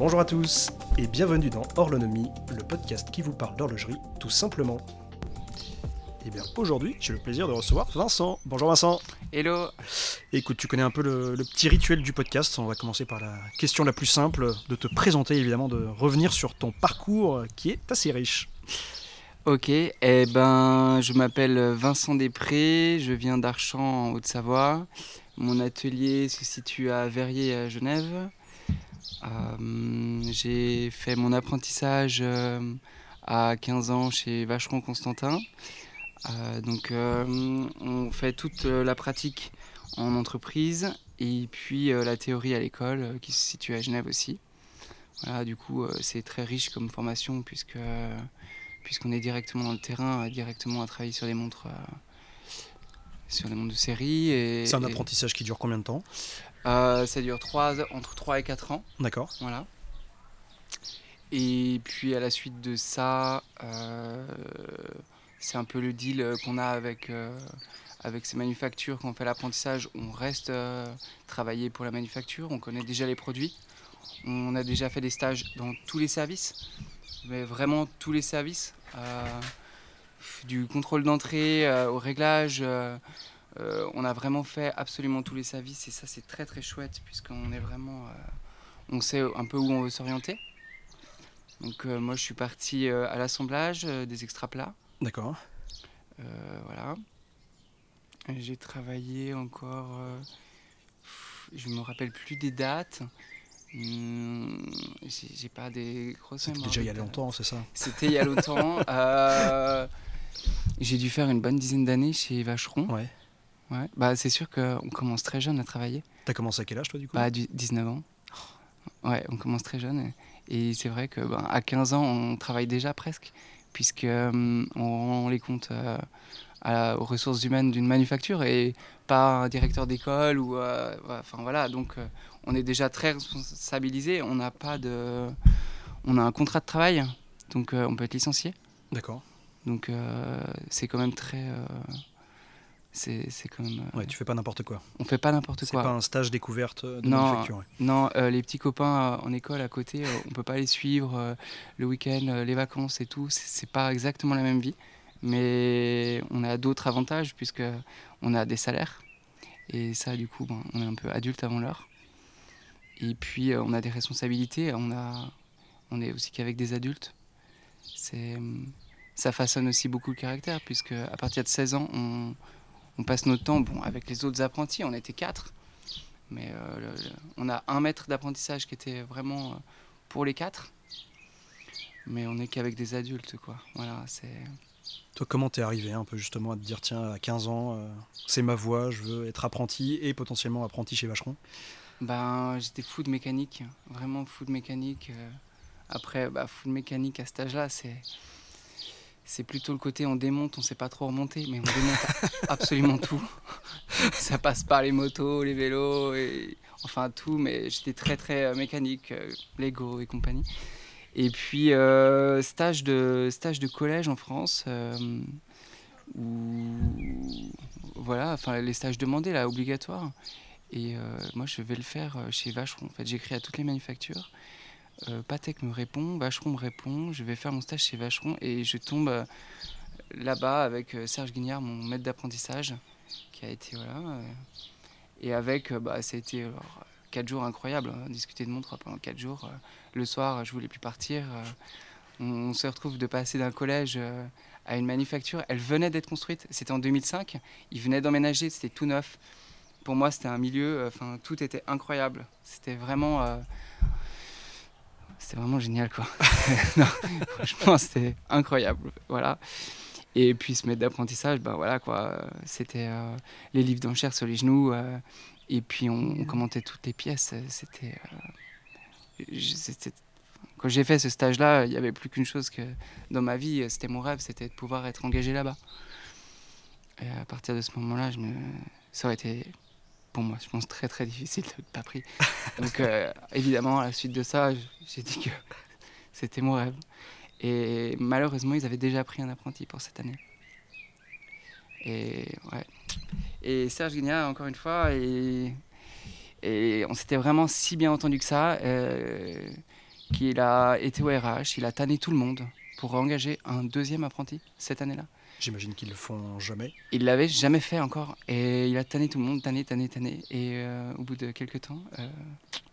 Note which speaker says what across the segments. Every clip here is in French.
Speaker 1: Bonjour à tous et bienvenue dans Horlonomie, le podcast qui vous parle d'horlogerie tout simplement. Et bien aujourd'hui, j'ai le plaisir de recevoir Vincent. Bonjour Vincent.
Speaker 2: Hello.
Speaker 1: Écoute, tu connais un peu le, le petit rituel du podcast. On va commencer par la question la plus simple, de te présenter évidemment, de revenir sur ton parcours qui est assez riche.
Speaker 2: Ok, eh ben, je m'appelle Vincent Després, je viens d'Archamps en Haute-Savoie. Mon atelier se situe à Verrier à Genève. Euh, j'ai fait mon apprentissage euh, à 15 ans chez Vacheron Constantin. Euh, donc on fait toute la pratique en entreprise et puis la théorie à l'école qui se situe à Genève aussi. Voilà, du coup c'est très riche comme formation puisque puisqu'on est directement dans le terrain, directement à travailler sur les montres, euh, sur les montres de série.
Speaker 1: C'est un
Speaker 2: et,
Speaker 1: apprentissage qui dure combien de temps?
Speaker 2: Euh, ça dure entre 3 et 4 ans.
Speaker 1: D'accord.
Speaker 2: Voilà. Et puis à la suite de ça, euh, c'est un peu le deal qu'on a avec, euh, avec ces manufactures quand on fait l'apprentissage. On reste travailler pour la manufacture, on connaît déjà les produits. On a déjà fait des stages dans tous les services, mais vraiment tous les services. du contrôle d'entrée au réglage. Euh, on a vraiment fait absolument tous les services et ça c'est très très chouette puisqu'on est vraiment, euh, on sait un peu où on veut s'orienter. Donc euh, moi je suis parti à l'assemblage des extra plats,
Speaker 1: D'accord.
Speaker 2: Voilà. J'ai travaillé encore, je me rappelle plus des dates. Hum, J'ai pas des grosses.
Speaker 1: C'était déjà il y a longtemps, c'est ça?
Speaker 2: C'était il y a longtemps. J'ai dû faire une bonne dizaine d'années chez Vacheron.
Speaker 1: Ouais.
Speaker 2: Ouais. Bah, c'est sûr qu'on commence très jeune à travailler.
Speaker 1: T'as commencé à quel âge toi du coup?
Speaker 2: Bah, du 19 ans. Ouais, on commence très jeune. Et c'est vrai que ben, à 15 ans, on travaille déjà presque, puisque hum, on rend les comptes euh, à la- aux ressources humaines d'une manufacture et pas un directeur d'école ou euh, enfin voilà. Donc euh, on est déjà très responsabilisé. On n'a pas de, on a un contrat de travail, donc euh, on peut être licencié.
Speaker 1: D'accord.
Speaker 2: Donc euh, c'est quand même très, euh, c'est c'est quand même. euh,
Speaker 1: Ouais, tu fais pas n'importe quoi.
Speaker 2: On fait pas n'importe
Speaker 1: C'est
Speaker 2: quoi.
Speaker 1: pas un stage découverte de
Speaker 2: Non.
Speaker 1: manufacture. ouais.
Speaker 2: Non, euh, les petits copains euh, en école à côté, euh, on peut pas les suivre euh, le week-end, euh, les vacances et tout. C'est c'est pas exactement la même vie, mais on a d'autres avantages puisque on a des salaires et ça, du coup, ben, on est un peu adulte avant l'heure. Et puis euh, on a des responsabilités. On a, on est aussi qu'avec des adultes. C'est, hum, ça façonne aussi beaucoup le caractère puisque à partir de 16 ans, on, on passe notre temps, bon, avec les autres apprentis, on était quatre. Mais euh, le- le- on a un maître d'apprentissage qui était vraiment euh, pour les quatre. Mais on n'est qu'avec des adultes, quoi. Voilà, c'est.
Speaker 1: Toi, comment t'es arrivé un peu justement à te dire tiens, à 15 ans, euh, c'est ma voie, je veux être apprenti et potentiellement apprenti chez Vacheron?
Speaker 2: Ben, j'étais fou de mécanique, vraiment fou de mécanique. Après, bah, fou de mécanique à cet âge-là, c'est. C'est plutôt le côté on démonte, on sait pas trop remonter, mais on démonte absolument tout. Ça passe par les motos, les vélos, enfin tout, mais j'étais très très euh, mécanique, euh, Lego et compagnie. Et puis euh, stage de stage de collège en France, où voilà, enfin les stages demandés là, obligatoires. Et moi, je vais le faire chez Vacheron. En fait, j'écris à toutes les manufactures. Euh, Patek me répond, Vacheron me répond. Je vais faire mon stage chez Vacheron et je tombe euh, là-bas avec euh, Serge Guignard, mon maître d'apprentissage, qui a été et avec, bah, ça a été quatre jours incroyables. hein, discuter de montre pendant quatre jours. Le soir, je voulais plus partir. On, se retrouve de passer d'un collège à une manufacture. Elle venait d'être construite. C'était en 2005. Ils venaient d'emménager. C'était tout neuf pour moi, c'était un milieu, enfin, tout était incroyable. C'était vraiment, c'était vraiment génial, quoi. Franchement, c'était incroyable, voilà. Et puis ce maître d'apprentissage, ben voilà, quoi. C'était euh, les livres d'enchères sur les genoux, euh, et puis on, commentait toutes les pièces. euh, C'était, quand j'ai fait ce stage-là, il n'y avait plus qu'une chose que dans ma vie, c'était mon rêve, c'était de pouvoir être engagé là-bas. Et à partir de ce moment-là, ça aurait été pour moi, je pense, très très difficile de pas pris. Donc euh, évidemment, à la suite de ça, j'ai dit que c'était mon rêve. Et malheureusement, ils avaient déjà pris un apprenti pour cette année. Et ouais. Et Serge Guignard, encore une fois, et, et on s'était vraiment si bien entendu que ça. euh, qu'il a été au RH, il a tanné tout le monde pour engager un deuxième apprenti cette année-là.
Speaker 1: J'imagine qu'ils le font jamais.
Speaker 2: Il l'avait jamais fait encore. Et il a tanné tout le monde, tanné, tanné, tanné. Et euh, au bout de quelques temps, euh,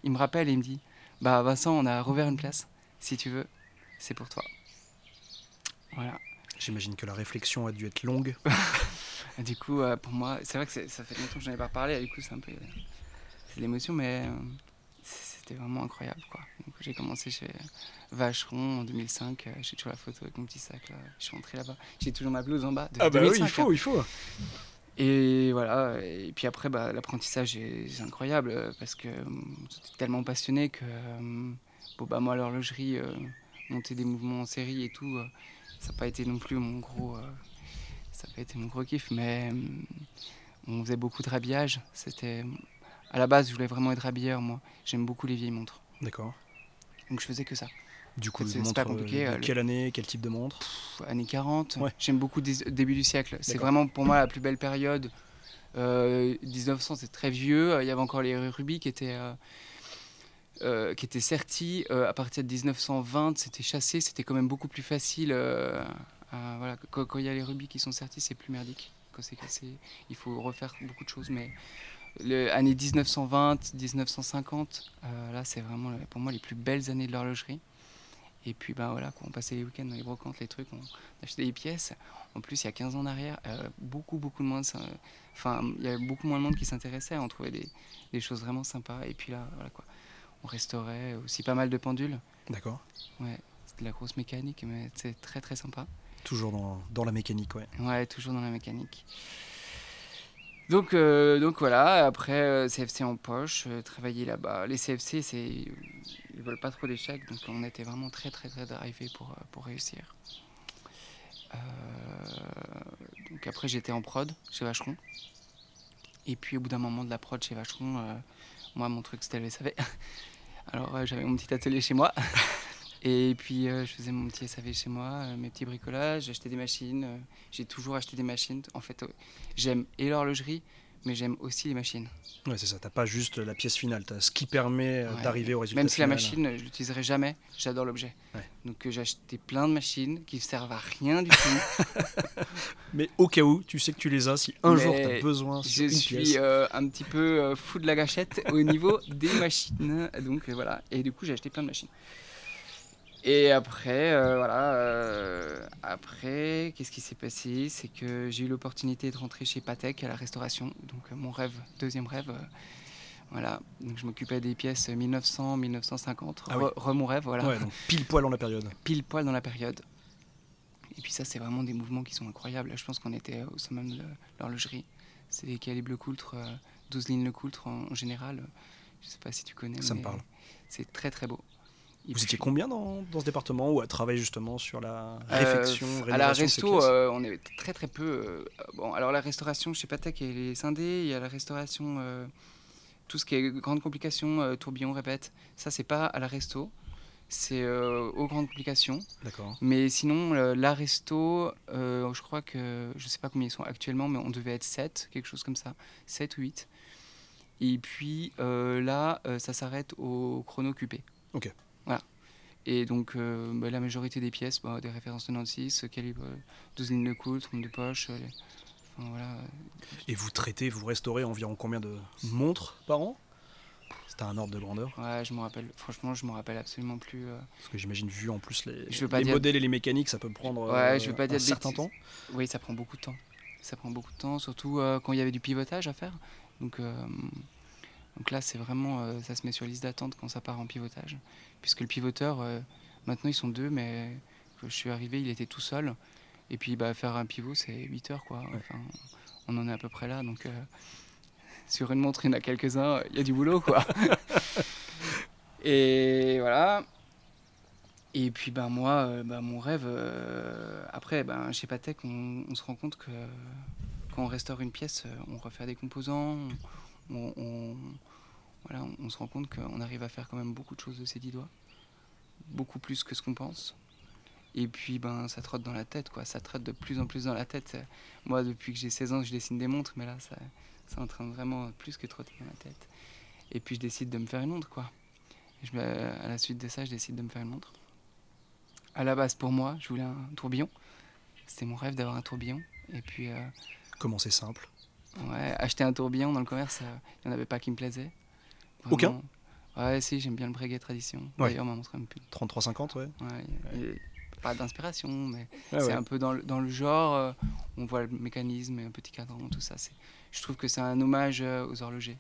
Speaker 2: il me rappelle et il me dit Bah Vincent, on a rouvert une place. Si tu veux, c'est pour toi. Voilà.
Speaker 1: J'imagine que la réflexion a dû être longue.
Speaker 2: Du coup, euh, pour moi, c'est vrai que ça fait longtemps que j'en ai pas parlé. Du coup, c'est un peu. C'est l'émotion, mais c'était vraiment incroyable. Quoi. Donc, j'ai commencé chez Vacheron en 2005. euh, J'ai toujours la photo avec mon petit sac là. Je suis rentré là-bas. J'ai toujours ma blouse en bas. de
Speaker 1: Ah bah oui,
Speaker 2: 2005,
Speaker 1: il faut, il faut.
Speaker 2: Et voilà, et puis après, bah, l'apprentissage est, c'est incroyable euh, parce que euh, j'étais tellement passionné que euh, bon, bah, moi, l'horlogerie, euh, monter des mouvements en série et tout, euh, ça n'a pas été non plus mon gros, euh, ça a pas été mon gros kiff, mais euh, on faisait beaucoup de rhabillage. C'était, à la base, je voulais vraiment être habilleur, moi. J'aime beaucoup les vieilles montres,
Speaker 1: D'accord.
Speaker 2: donc je faisais que ça.
Speaker 1: Du coup,
Speaker 2: C'est- c'est
Speaker 1: montre,
Speaker 2: pas
Speaker 1: euh,
Speaker 2: compliqué, euh, le-
Speaker 1: quelle année, quel type de montre?
Speaker 2: Pff, années 40.
Speaker 1: Ouais.
Speaker 2: J'aime beaucoup des, début du siècle. C'est vraiment pour moi la plus belle période. Euh, 1900, c'est très vieux. Il y avait encore les rubis qui étaient, euh, euh, qui étaient sertis. Euh, à partir de 1920, c'était chassé. C'était quand même beaucoup plus facile. euh, voilà. quand, quand il y a les rubis qui sont sertis, c'est plus merdique. Quand c'est cassé, il faut refaire beaucoup de choses. Mais les années 1920, 1950, euh, là, c'est vraiment pour moi les plus belles années de l'horlogerie. Et puis ben voilà, quoi, on passait les week-ends dans les brocantes, les trucs, on achetait des pièces. En plus, il y a 15 ans en arrière, euh, beaucoup, beaucoup de monde, enfin, il y avait beaucoup moins de monde qui s'intéressait. On trouvait des, des choses vraiment sympas. Et puis là, voilà quoi, on restaurait aussi pas mal de pendules.
Speaker 1: D'accord.
Speaker 2: Ouais, c'était de la grosse mécanique, mais c'est très très sympa.
Speaker 1: Toujours dans, dans la mécanique, ouais.
Speaker 2: Ouais, toujours dans la mécanique. Donc, euh, donc voilà, après euh, CFC en poche, euh, travailler là-bas. Les CFC, c'est, ils veulent pas trop d'échecs, donc on était vraiment très très très drivés pour, euh, pour réussir. Euh, donc après j'étais en prod chez Vacheron. Et puis au bout d'un moment de la prod chez Vacheron, euh, moi mon truc c'était le SAV. Alors euh, j'avais mon petit atelier chez moi. Et puis euh, je faisais mon petit SAV chez moi, euh, mes petits bricolages, j'achetais des machines. euh, j'ai toujours acheté des machines. En fait, j'aime et l'horlogerie, mais j'aime aussi les machines.
Speaker 1: Ouais, c'est ça. T'as pas juste la pièce finale, t'as ce qui permet
Speaker 2: Ouais.
Speaker 1: d'arriver au résultat
Speaker 2: Même si la machine, je l'utiliserai jamais, j'adore l'objet.
Speaker 1: Ouais.
Speaker 2: Donc j'ai acheté plein de machines qui servent à rien du tout.
Speaker 1: Mais au cas où, tu sais que tu les as si un
Speaker 2: Mais
Speaker 1: jour t'as besoin sur
Speaker 2: je
Speaker 1: une
Speaker 2: suis
Speaker 1: pièce.
Speaker 2: euh, un petit peu euh, fou de la gâchette au niveau des machines. Donc voilà. Et du coup, j'ai acheté plein de machines. Et après, euh, voilà. euh, après, qu'est-ce qui s'est passé? C'est que j'ai eu l'opportunité de rentrer chez Patek à la restauration. Donc euh, mon rêve, deuxième rêve. euh, voilà. Donc je m'occupais des pièces 1900, 1950.
Speaker 1: Ah
Speaker 2: re,
Speaker 1: oui.
Speaker 2: re mon rêve, voilà.
Speaker 1: Ouais, donc pile poil dans la période.
Speaker 2: Pile poil dans la période. Et puis ça, c'est vraiment des mouvements qui sont incroyables. Là, je pense qu'on était au sommet de l'horlogerie. C'est des calibres Le Coultre, euh, 12 lignes Le Coultre en, en général. Je sais pas si tu connais.
Speaker 1: Ça me
Speaker 2: mais
Speaker 1: parle.
Speaker 2: C'est très très beau. Et
Speaker 1: Vous
Speaker 2: puis,
Speaker 1: étiez combien dans, dans ce département ou à travailler justement sur la
Speaker 2: euh,
Speaker 1: réfection,
Speaker 2: À la resto, euh, on est très très peu. euh, bon, alors la restauration chez Patek, elle est scindée. Il y a la restauration, euh, tout ce qui est grande complication, euh, tourbillon, répète. Ça, c'est pas à la resto. C'est euh, aux grandes complications.
Speaker 1: D'accord.
Speaker 2: Mais sinon, euh, la resto, euh, je crois que, je sais pas combien ils sont actuellement, mais on devait être 7, quelque chose comme ça, 7 ou 8. Et puis euh, là, euh, ça s'arrête au chrono QP.
Speaker 1: Ok.
Speaker 2: Et donc, euh, bah, la majorité des pièces, bah, des références 96, euh, calibre euh, 12 lignes de coultre, trompe de poche, euh, les- enfin, voilà.
Speaker 1: Et vous traitez, vous restaurez environ combien de montres par an? C'était un ordre de grandeur
Speaker 2: Ouais, je me rappelle, franchement, je me rappelle absolument plus. euh,
Speaker 1: Parce que j'imagine, vu en plus les,
Speaker 2: Je veux pas
Speaker 1: les
Speaker 2: dire-
Speaker 1: modèles et les mécaniques, ça peut prendre
Speaker 2: Ouais,
Speaker 1: euh,
Speaker 2: je veux pas
Speaker 1: un
Speaker 2: dire
Speaker 1: certain temps.
Speaker 2: Oui, ça prend beaucoup de temps. Ça prend beaucoup de temps, surtout euh, quand il y avait du pivotage à faire. Donc, euh, donc là, c'est vraiment, euh, ça se met sur liste d'attente quand ça part en pivotage. Puisque le pivoteur, euh, maintenant ils sont deux, mais quand je suis arrivé, il était tout seul. Et puis, bah, faire un pivot, c'est 8 heures, quoi. Enfin, on en est à peu près là. Donc, euh, sur une montre, il y en a quelques-uns, il y a du boulot, quoi. Et voilà. Et puis ben moi, ben, mon rêve, après ben, chez Patek, on, on se rend compte que quand on restaure une pièce, on refait des composants, on, on- voilà, on, on se rend compte qu'on arrive à faire quand même beaucoup de choses de ses dix doigts, beaucoup plus que ce qu'on pense. Et puis ben ça trotte dans la tête, quoi. Ça trotte de plus en plus dans la tête. Moi, depuis que j'ai 16 ans, je dessine des montres, mais là, ça, c'est en train de vraiment plus que trotter dans la tête. Et puis je décide de me faire une montre, quoi. Je me- à la suite de ça, je décide de me faire une montre. À la base, pour moi, je voulais un tourbillon. C'était mon rêve d'avoir un tourbillon. Et puis, euh,
Speaker 1: Comment c'est simple?
Speaker 2: Ouais, acheter un tourbillon dans le commerce, euh, il n'y en avait pas qui me plaisait.
Speaker 1: Aucun.
Speaker 2: Ouais, si, j'aime bien le breguet tradition.
Speaker 1: Ouais.
Speaker 2: D'ailleurs, ma montre me pue.
Speaker 1: 33-50, ouais.
Speaker 2: Ouais, a- pas d'inspiration, mais
Speaker 1: Ouais,
Speaker 2: c'est
Speaker 1: ouais.
Speaker 2: un peu dans le, dans le genre. euh, on voit le mécanisme et un petit cadran, tout ça. c'est- Je trouve que c'est un hommage euh, aux horlogers.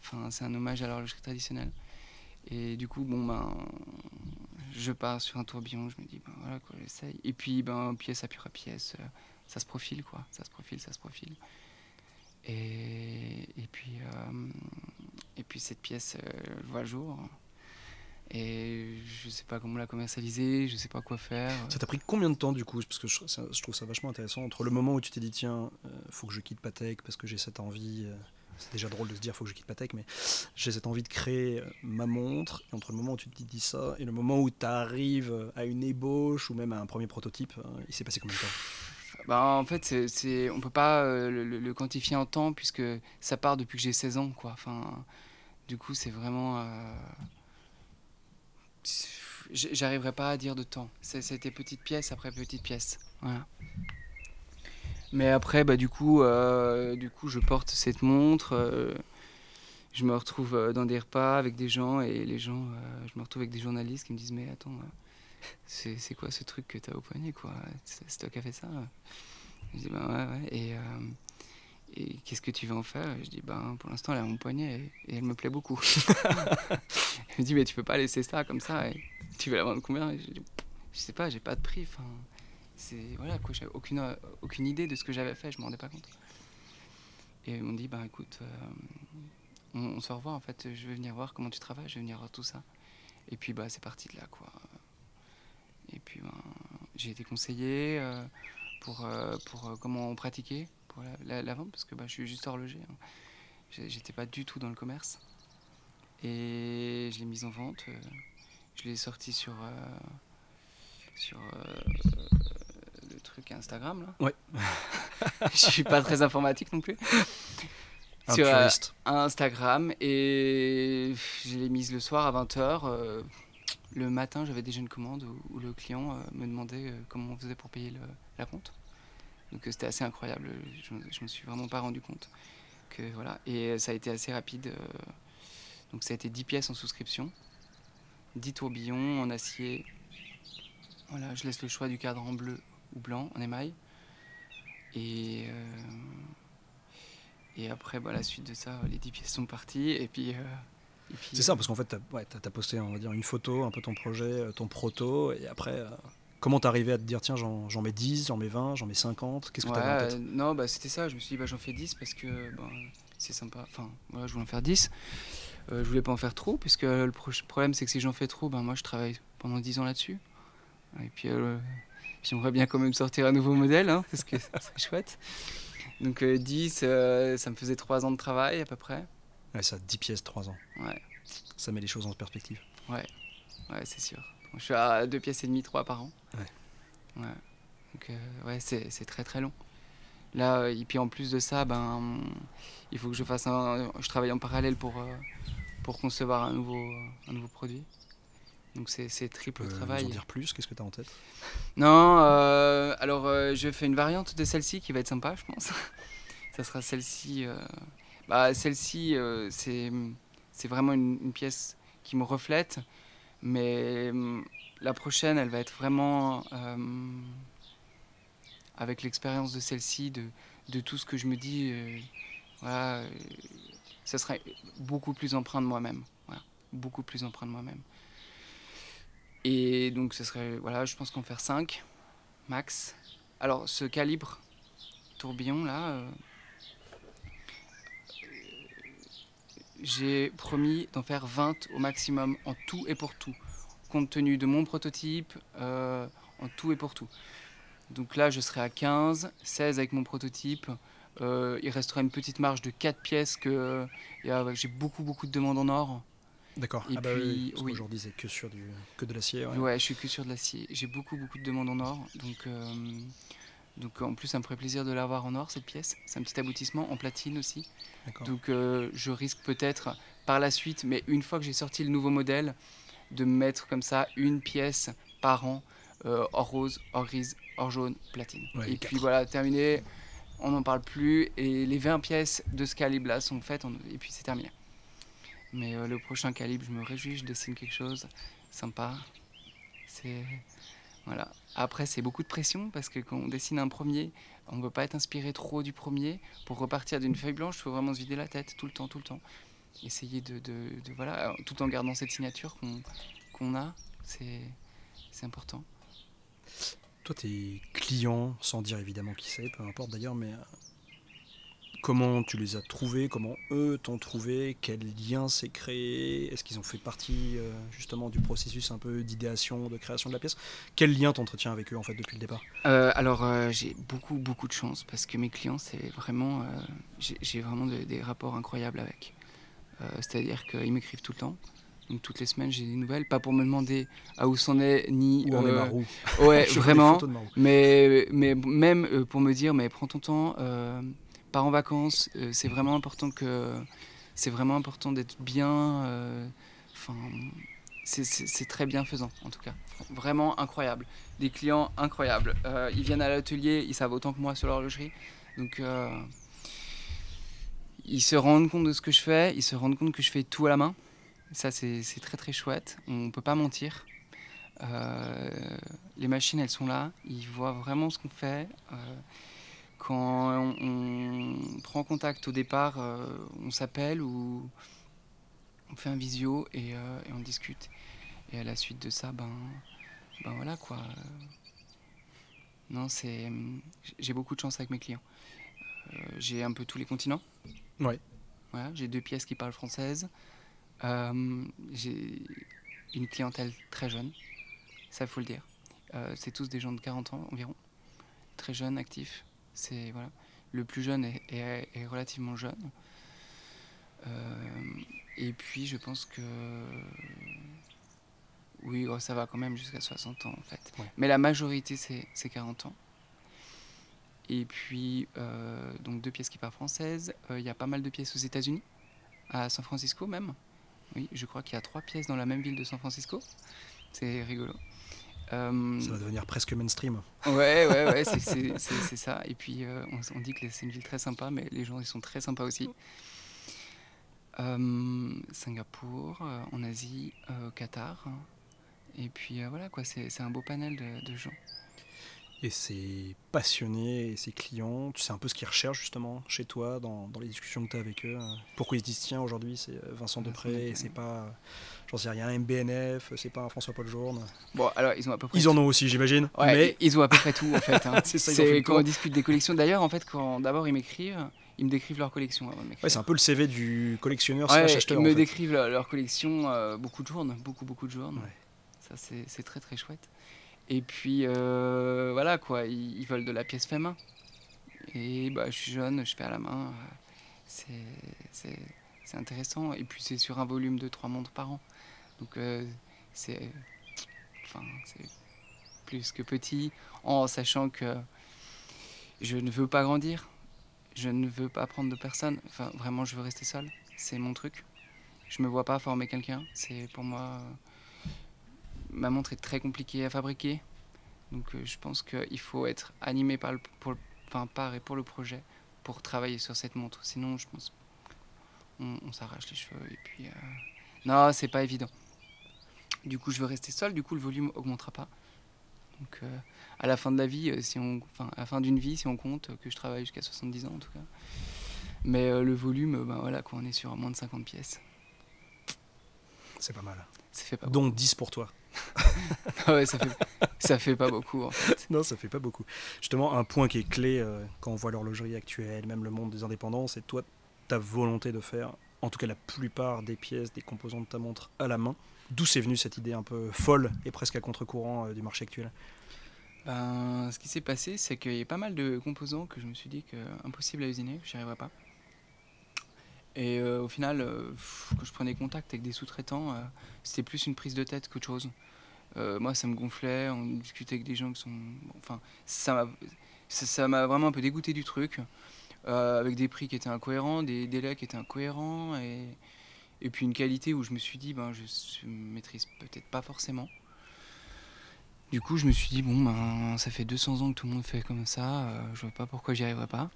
Speaker 2: Enfin, c'est un hommage à l'horlogerie traditionnelle. Et du coup, bon, ben, je pars sur un tourbillon, je me dis, ben voilà, quoi, j'essaye. Et puis, ben, pièce à pièce, euh, ça se profile, quoi. Ça se profile, ça se profile. Et, et puis, et puis cette pièce euh, voit le jour. Et je sais pas comment la commercialiser, je sais pas quoi faire.
Speaker 1: Ça t'a pris combien de temps du coup Parce que je, ça- je trouve ça vachement intéressant. Entre le moment où tu t'es dit, tiens, euh, faut que je quitte Patek parce que j'ai cette envie. euh, c'est déjà drôle de se dire, faut que je quitte Patek, mais j'ai cette envie de créer euh, ma montre. Et entre le moment où tu te dis ça et le moment où tu arrives à une ébauche ou même à un premier prototype, euh, il s'est passé combien de temps?
Speaker 2: Bah, en fait, c'est, on peut pas euh, le quantifier en temps puisque ça part depuis que j'ai 16 ans. Quoi. Enfin, du coup, c'est vraiment. euh, J'arriverai pas à dire de temps. C'était petite pièce après petite pièce. Voilà. Mais après, bah, du, coup, euh, du coup, je porte cette montre. euh, je me retrouve euh, dans des repas avec des gens et les gens, je me retrouve avec des journalistes qui me disent Mais attends, c'est quoi ce truc que tu as au poignet C'est toi qui as fait ça? Je dis Ben ouais, ouais. Et, et qu'est-ce que tu veux en faire Je dis Ben pour l'instant, elle est à mon poignet et, et elle me plaît beaucoup. elle me dit Mais tu peux pas laisser ça comme ça. et tu veux la vendre combien Et Je dis Je sais pas, j'ai pas de prix. Enfin, c'est voilà quoi, j'avais aucune, aucune idée de ce que j'avais fait, je m'en rendais pas compte. Et ils m'ont dit Ben écoute, euh, on, on se revoit en fait, je vais venir voir comment tu travailles, je vais venir voir tout ça. Et puis bah c'est parti de là quoi. Et puis ben, j'ai été conseillé euh, pour, euh, pour euh, comment pratiquer pour la, la- la vente parce que bah, je suis juste horloger. hein. J'étais pas du tout dans le commerce. Et je l'ai mise en vente. euh, je l'ai sorti sur, euh, sur euh, le truc Instagram là.
Speaker 1: Ouais.
Speaker 2: je suis pas très informatique non plus.
Speaker 1: Un
Speaker 2: Sur. Instagram et je l'ai mise le soir à 20h. le matin, j'avais déjà une commande où, où le client euh, me demandait euh, comment on faisait pour payer le- la compte. Donc euh, c'était assez incroyable. Je, je me suis vraiment pas rendu compte que voilà. Et euh, ça a été assez rapide. euh, donc ça a été 10 pièces en souscription, 10 tourbillons en acier. Voilà, je laisse le choix du cadre en bleu ou blanc en émail. Et euh, et après, bah, la suite de ça, les 10 pièces sont parties. Et puis. euh,
Speaker 1: C'est ça, parce qu'en fait, tu as, ouais, posté on va dire, une photo, un peu ton projet, ton proto, et après, euh, comment t'es arrivé à te dire, tiens, j'en j'en mets 10, j'en mets 20, j'en mets 50 Qu'est-ce que
Speaker 2: Ouais,
Speaker 1: t'avais en
Speaker 2: euh,
Speaker 1: tête?
Speaker 2: non, bah, c'était ça. Je me suis dit, bah, j'en fais 10 parce que bah, c'est sympa. Enfin, voilà, je voulais en faire 10. Euh, je voulais pas en faire trop, puisque le pro- problème, c'est que si j'en fais trop, ben moi, je travaille pendant 10 ans là-dessus. Et puis, euh, j'aimerais bien quand même sortir un nouveau modèle, hein, parce que ça serait chouette. Donc, euh, 10, euh, ça me faisait 3 ans de travail à peu près.
Speaker 1: Ouais, ça, 10 pièces, 3 ans.
Speaker 2: Ouais,
Speaker 1: Ça met les choses en perspective.
Speaker 2: ouais, c'est sûr. Je suis à 2 pièces et demie, 3 par an.
Speaker 1: Ouais.
Speaker 2: Ouais. Donc, euh, ouais, c'est très très long. Là, euh, et puis en plus de ça, ben, il faut que je fasse un. Je travaille en parallèle pour, euh, pour concevoir un nouveau, un nouveau produit. Donc c'est triple
Speaker 1: Tu peux
Speaker 2: travail.
Speaker 1: nous en dire plus? Qu'est-ce que tu as en tête?
Speaker 2: Non, euh, alors euh, je fais une variante de celle-ci qui va être sympa, je pense. Ça sera celle-ci. euh, Bah, celle-ci, euh, c'est c'est vraiment une, une pièce qui me reflète, mais hum, la prochaine, elle va être vraiment euh, avec l'expérience de celle-ci, de, de tout ce que je me dis. euh, voilà, euh, ça sera beaucoup plus empreint de moi-même. Voilà, beaucoup plus empreint de moi-même. Et donc, ce serait, voilà, je pense qu'en faire 5 max. Alors, ce calibre tourbillon là, j'ai promis d'en faire 20 au maximum en tout et pour tout, compte tenu de mon prototype, euh, en tout et pour tout. Donc là, je serai à 15, 16 avec mon prototype. Euh, il restera une petite marge de 4 pièces que a- j'ai beaucoup beaucoup de demandes en or.
Speaker 1: D'accord.
Speaker 2: Et
Speaker 1: Ah bah
Speaker 2: puis, oui.
Speaker 1: qu'aujourd'hui, c'est que sur du, que de l'acier. ouais.
Speaker 2: Ouais. je suis que sur de l'acier. J'ai beaucoup, beaucoup de demandes en or. Donc, euh, Donc en plus, ça me ferait plaisir de l'avoir en or, cette pièce. C'est un petit aboutissement, en platine aussi. Donc euh, je risque peut-être par la suite, mais une fois que j'ai sorti le nouveau modèle, de mettre comme ça une pièce par an, euh, or rose, or grise, or jaune, platine.
Speaker 1: Ouais,
Speaker 2: et
Speaker 1: quatre.
Speaker 2: puis voilà, terminé, on n'en parle plus. Et les 20 pièces de ce calibre-là sont faites, on- et puis c'est terminé. Mais euh, le prochain calibre, je me réjouis, je dessine quelque chose sympa. C'est. Après, c'est beaucoup de pression parce que quand on dessine un premier, on ne veut pas être inspiré trop du premier. Pour repartir d'une feuille blanche, il faut vraiment se vider la tête tout le temps, tout le temps. Essayer de, voilà, euh, tout en gardant cette signature qu'on a, c'est c'est important.
Speaker 1: Toi, tes clients, sans dire évidemment qui c'est, peu importe d'ailleurs, mais euh, comment tu les as trouvés, comment eux t'ont trouvé, quel lien s'est créé, est-ce qu'ils ont fait partie euh, justement du processus un peu d'idéation, de création de la pièce? Quel lien t'entretiens avec eux en fait depuis le départ?
Speaker 2: Euh, alors, euh, j'ai beaucoup, beaucoup de chance parce que mes clients, c'est vraiment. euh, j'ai vraiment de- des rapports incroyables avec. Euh, C'est-à-dire qu'ils m'écrivent tout le temps. Donc, toutes les semaines, j'ai des nouvelles. Pas pour me demander à où c'en est, ni.
Speaker 1: Où en est
Speaker 2: euh,
Speaker 1: Marou
Speaker 2: Ouais, vraiment. Mais, mais même euh, pour me dire, mais prends ton temps, euh, pars en vacances. euh, c'est vraiment important que c'est vraiment important d'être bien. euh, Enfin, c'est- très bienfaisant en tout cas. Vraiment incroyable. Des clients incroyables. Euh, ils viennent à l'atelier, ils savent autant que moi sur l'horlogerie, donc. ils se rendent compte de ce que je fais, ils se rendent compte que je fais tout à la main. Ça, c'est très très chouette. On ne peut pas mentir. Les machines, elles sont là. Ils voient vraiment ce qu'on fait. Quand on, prend contact au départ, euh, on s'appelle ou on fait un visio et, euh, et on discute. Et à la suite de ça, ben, ben voilà quoi. Non, c'est. J'ai beaucoup de chance avec mes clients. Euh, j'ai un peu tous les continents.
Speaker 1: Ouais.
Speaker 2: Voilà, j'ai deux pièces qui parlent française. J'ai une clientèle très jeune, ça faut le dire. C'est tous des gens de 40 ans environ, très jeunes, actifs. C'est voilà, le plus jeune est, est- est relativement jeune. Euh, et puis je pense que oui, oh, ça va quand même jusqu'à 60 ans en fait.
Speaker 1: Ouais.
Speaker 2: Mais la majorité c'est c'est 40 ans. Et puis euh, donc deux pièces qui parlent française. Euh, Il y a pas mal de pièces aux États-Unis, à San Francisco même. Oui, je crois qu'il y a trois pièces dans la même ville de San Francisco. C'est rigolo. Euh,
Speaker 1: Ça va devenir presque mainstream.
Speaker 2: Ouais, ouais, ouais, c'est- ça. Et puis, euh, on, on dit que c'est une ville très sympa, mais les gens, ils sont très sympas aussi. Euh, Singapour, en Asie, Qatar. Et puis, voilà, quoi, c'est c'est un beau panel de, de gens.
Speaker 1: Et ces passionnés et ces clients, tu sais un peu ce qu'ils recherchent justement chez toi, dans, dans les discussions que tu as avec eux. euh, Pourquoi ils se disent tiens, aujourd'hui c'est euh, Vincent Depré et
Speaker 2: Depré.
Speaker 1: c'est pas, j'en sais rien, MBNF, c'est pas un François-Paul Journe.
Speaker 2: Bon, alors, ils ont à peu près.
Speaker 1: Ils en ont aussi, j'imagine.
Speaker 2: Ouais,
Speaker 1: mais
Speaker 2: ils ont à peu près tout, en fait. hein.
Speaker 1: c'est ça, ils
Speaker 2: c'est quand on discute des collections. D'ailleurs, en fait, quand d'abord ils m'écrivent, ils me décrivent leur collection m'écrire.
Speaker 1: Ouais, c'est un peu le CV du collectionneur
Speaker 2: Ouais,
Speaker 1: slash
Speaker 2: ils
Speaker 1: acheteur.
Speaker 2: me
Speaker 1: en fait.
Speaker 2: décrivent leur, leur collection, euh, beaucoup de journes, beaucoup, beaucoup de journes. Ça, c'est c'est très, très chouette. Et puis, euh, voilà, quoi, ils, veulent de la pièce fait main. Et bah, je suis jeune, je fais à la main. euh, c'est- intéressant. Et puis, c'est sur un volume de 3 montres par an. Donc, euh, c'est enfin, plus que petit, en sachant que je ne veux pas grandir. Je ne veux pas prendre de personne. Enfin, vraiment, je veux rester seul. C'est mon truc. Je me vois pas former quelqu'un. C'est pour moi. Ma montre est très compliquée à fabriquer. Donc, euh, je pense qu'il faut être animé par, le, pour le- enfin, par et pour le projet pour travailler sur cette montre. Sinon, je pense on, on s'arrache les cheveux. Et puis, euh, non, c'est pas évident. Du coup, je veux rester seul. Du coup, le volume augmentera pas. Donc, euh, à la fin de la vie, euh, si on, enfin, à la fin d'une vie, si on compte que je travaille jusqu'à 70 ans en tout cas. Mais le volume, ben voilà, quoi, on est sur moins de 50 pièces.
Speaker 1: C'est pas mal.
Speaker 2: Ça fait pas
Speaker 1: Donc 10 pour toi.
Speaker 2: Ah ouais, ça fait, ça fait pas beaucoup en fait.
Speaker 1: Non, ça fait pas beaucoup. Justement, un point qui est clé euh, quand on voit l'horlogerie actuelle, même le monde des indépendants, c'est toi, ta volonté de faire, en tout cas la plupart des pièces, des composants de ta montre à la main. D'où c'est venu cette idée un peu folle et presque à contre-courant euh, du marché actuel?
Speaker 2: Ben, ce qui s'est passé, c'est qu'il y a pas mal de composants que je me suis dit que impossible à usiner, que j'y arriverais pas. Et euh, au final, euh, quand je prenais contact avec des sous-traitants, euh, c'était plus une prise de tête qu'autre chose. Moi, ça me gonflait, on discutait avec des gens qui sont. Enfin, ça m'a- vraiment un peu dégoûté du truc, avec des prix qui étaient incohérents, des délais qui étaient incohérents, et, puis une qualité où je me suis dit, ben, je maîtrise peut-être pas forcément. Du coup, je me suis dit, bon, ben, ça fait 200 ans que tout le monde fait comme ça, je vois pas pourquoi j'y arriverai pas.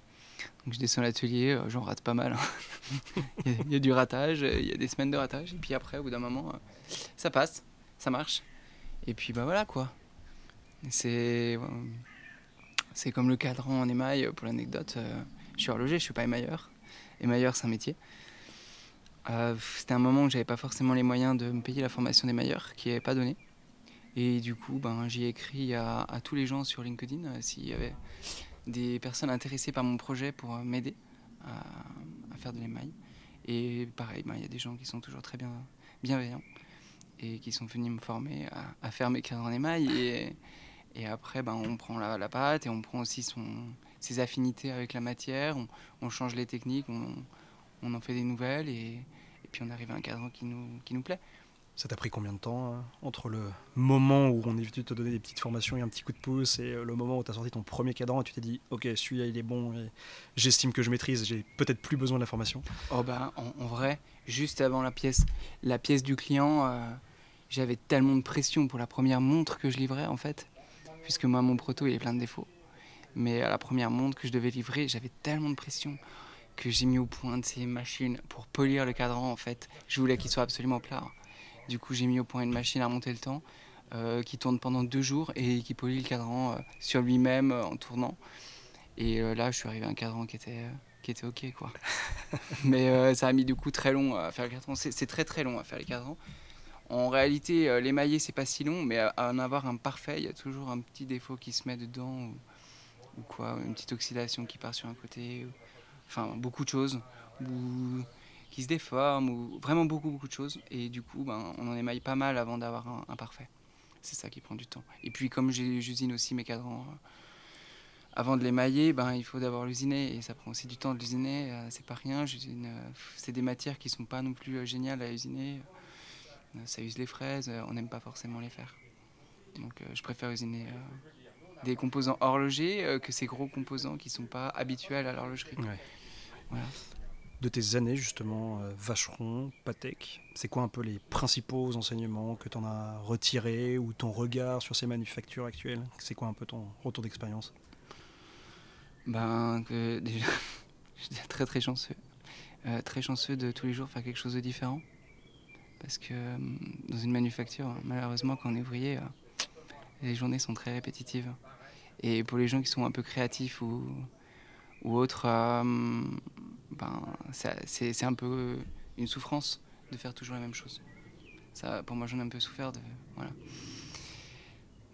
Speaker 2: Donc je descends l'atelier, euh, j'en rate pas mal. Hein. il, y a, du ratage, il y a des semaines de ratage, et puis après, au bout d'un moment, euh, ça passe, ça marche. Et puis bah voilà quoi. C'est comme le cadran en émail, pour l'anecdote. je suis horloger, je suis pas émailleur. Émailleur, c'est un métier. C'était un moment où j'avais pas forcément les moyens de me payer la formation d'émailleur, qui n'avait pas donné. Et du coup, ben, j'ai écrit à, tous les gens sur LinkedIn euh, s'il y avait des personnes intéressées par mon projet pour euh, m'aider à, faire de l'émail. Et pareil, ben, il y a des gens qui sont toujours très bien, bienveillants et qui sont venus me former à, faire mes cadres en émail. Et, après, ben, on prend la, pâte et on prend aussi ses affinités avec la matière, on, change les techniques, on, en fait des nouvelles et, puis on arrive à un cadre qui nous plaît.
Speaker 1: Ça t'a pris combien de temps hein, entre le moment où on est venu te donner des petites formations et un petit coup de pouce et euh, le moment où tu as sorti ton premier cadran et tu t'es dit ok celui-là il est bon et j'estime que je maîtrise, j'ai peut-être plus besoin de la formation?
Speaker 2: Oh ben en, vrai, juste avant la pièce, la pièce du client, euh, j'avais tellement de pression pour la première montre que je livrais en fait, puisque moi mon proto il est plein de défauts. Mais à la première montre que je devais livrer, j'avais tellement de pression que j'ai mis au point de ces machines pour polir le cadran en fait. Je voulais qu'il soit absolument plat. Du coup, j'ai mis au point une machine à monter le temps euh, qui tourne pendant deux jours et qui polie le cadran euh, sur lui-même euh, en tournant. Et là, je suis arrivé à un cadran qui était, qui était OK. Quoi. Mais ça a mis du coup très long à faire le cadran. C'est très très long à faire les cadrans. En réalité, l'émailler, c'est pas si long, mais à, en avoir un parfait, il y a toujours un petit défaut qui se met dedans ou, quoi, une petite oxydation qui part sur un côté. enfin, beaucoup de choses qui se déforment, ou vraiment beaucoup, beaucoup de choses. Et du coup, ben, on en émaille pas mal avant d'avoir un, parfait. C'est ça qui prend du temps. Et puis, comme j'usine aussi mes cadrans, euh, avant de l'émailler, ben, il faut d'abord l'usiner. Et ça prend aussi du temps de l'usiner. Euh, c'est pas rien. Euh, c'est des matières qui sont pas non plus géniales à usiner. ça use les fraises. on n'aime pas forcément les faire. Donc, je préfère usiner des composants horlogers que ces gros composants qui sont pas habituels à l'horlogerie.
Speaker 1: Voilà de tes années justement euh, Vacheron, Patek C'est quoi un peu les principaux enseignements que tu en as retirés ou ton regard sur ces manufactures actuelles? C'est quoi un peu ton retour d'expérience?
Speaker 2: Ben que déjà, très très chanceux. Euh, très chanceux de tous les jours faire quelque chose de différent. Parce que euh, dans une manufacture, malheureusement, quand on est ouvrier, les journées sont très répétitives. Et pour les gens qui sont un peu créatifs ou, ou autres, ben, c'est un peu une souffrance de faire toujours la même chose. Ça, pour moi, j'en ai un peu souffert. De, voilà.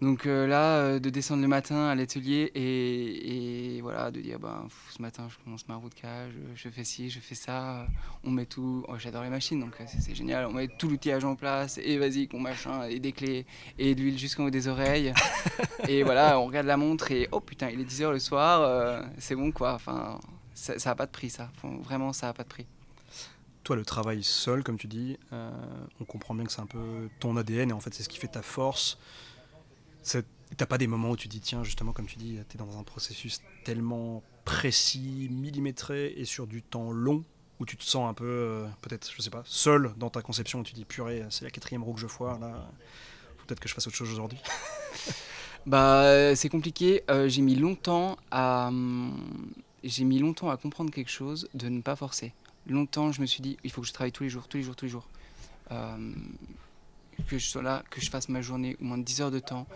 Speaker 2: Donc euh, là, euh, de descendre le matin à l'atelier et, voilà, de dire ben, ce matin je commence ma route cage, je, fais ci, je fais ça, on met tout. Oh, j'adore les machines donc euh, c'est génial, on met tout l'outillage en place et vas-y, qu'on machin, et des clés et de l'huile jusqu'en haut des oreilles. et voilà, on regarde la montre et oh putain, il est 10h le soir, c'est bon quoi. Enfin, ça n'a pas de prix, ça. Vraiment, ça n'a pas de prix.
Speaker 1: Toi, le travail seul, comme tu dis, euh, on comprend bien que c'est un peu ton ADN et en fait, c'est ce qui fait ta force. T'as pas des moments où tu dis, tiens, justement, comme tu dis, tu es dans un processus tellement précis, millimétré et sur du temps long où tu te sens un peu, euh, peut-être, je sais pas, seul dans ta conception où tu dis, purée, c'est la quatrième roue que je foire, là, faut peut-être que je fasse autre chose aujourd'hui.
Speaker 2: bah, c'est compliqué. Euh, j'ai mis longtemps à. J'ai mis longtemps à comprendre quelque chose, de ne pas forcer. Longtemps, je me suis dit, il faut que je travaille tous les jours, tous les jours, tous les jours. Euh, que je sois là, que je fasse ma journée au moins 10 heures de temps.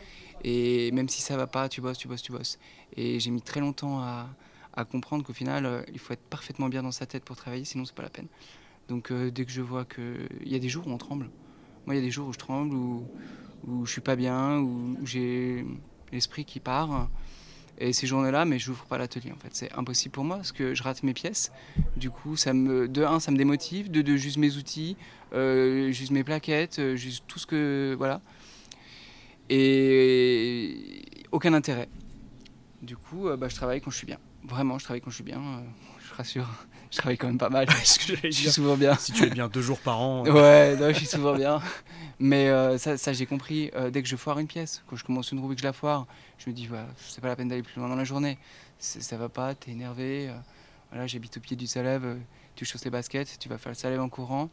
Speaker 2: Et même si ça va pas, tu bosses, tu bosses, tu bosses. Et j'ai mis très longtemps à, comprendre qu'au final, euh, il faut être parfaitement bien dans sa tête pour travailler, sinon c'est pas la peine. Donc euh, dès que je vois que... Il y a des jours où on tremble. Moi, il y a des jours où je tremble, où, où je suis pas bien, où j'ai l'esprit qui part. Et ces journées-là, mais je n'ouvre pas l'atelier en fait. C'est impossible pour moi parce que je rate mes pièces. Du coup, ça me, de un, ça me démotive. De deux, juste mes outils, euh, juste mes plaquettes, euh, juste tout ce que. Voilà. Et aucun intérêt. Du coup, euh, bah, je travaille quand je suis bien. Vraiment, je travaille quand je suis bien. euh, je rassure, je travaille quand même pas mal.
Speaker 1: Ce que j'allais
Speaker 2: je suis souvent bien.
Speaker 1: Si tu es bien deux jours par an,
Speaker 2: Ouais, non, je suis souvent bien. Mais euh, ça, ça, j'ai compris. euh, dès que je foire une pièce, quand je commence une roue et que je la foire, je me dis, c'est pas la peine d'aller plus loin dans la journée. Ça va pas, t'es énervé. euh, voilà, j'habite au pied du Salève, tu chausses les baskets, tu vas faire le Salève en courant.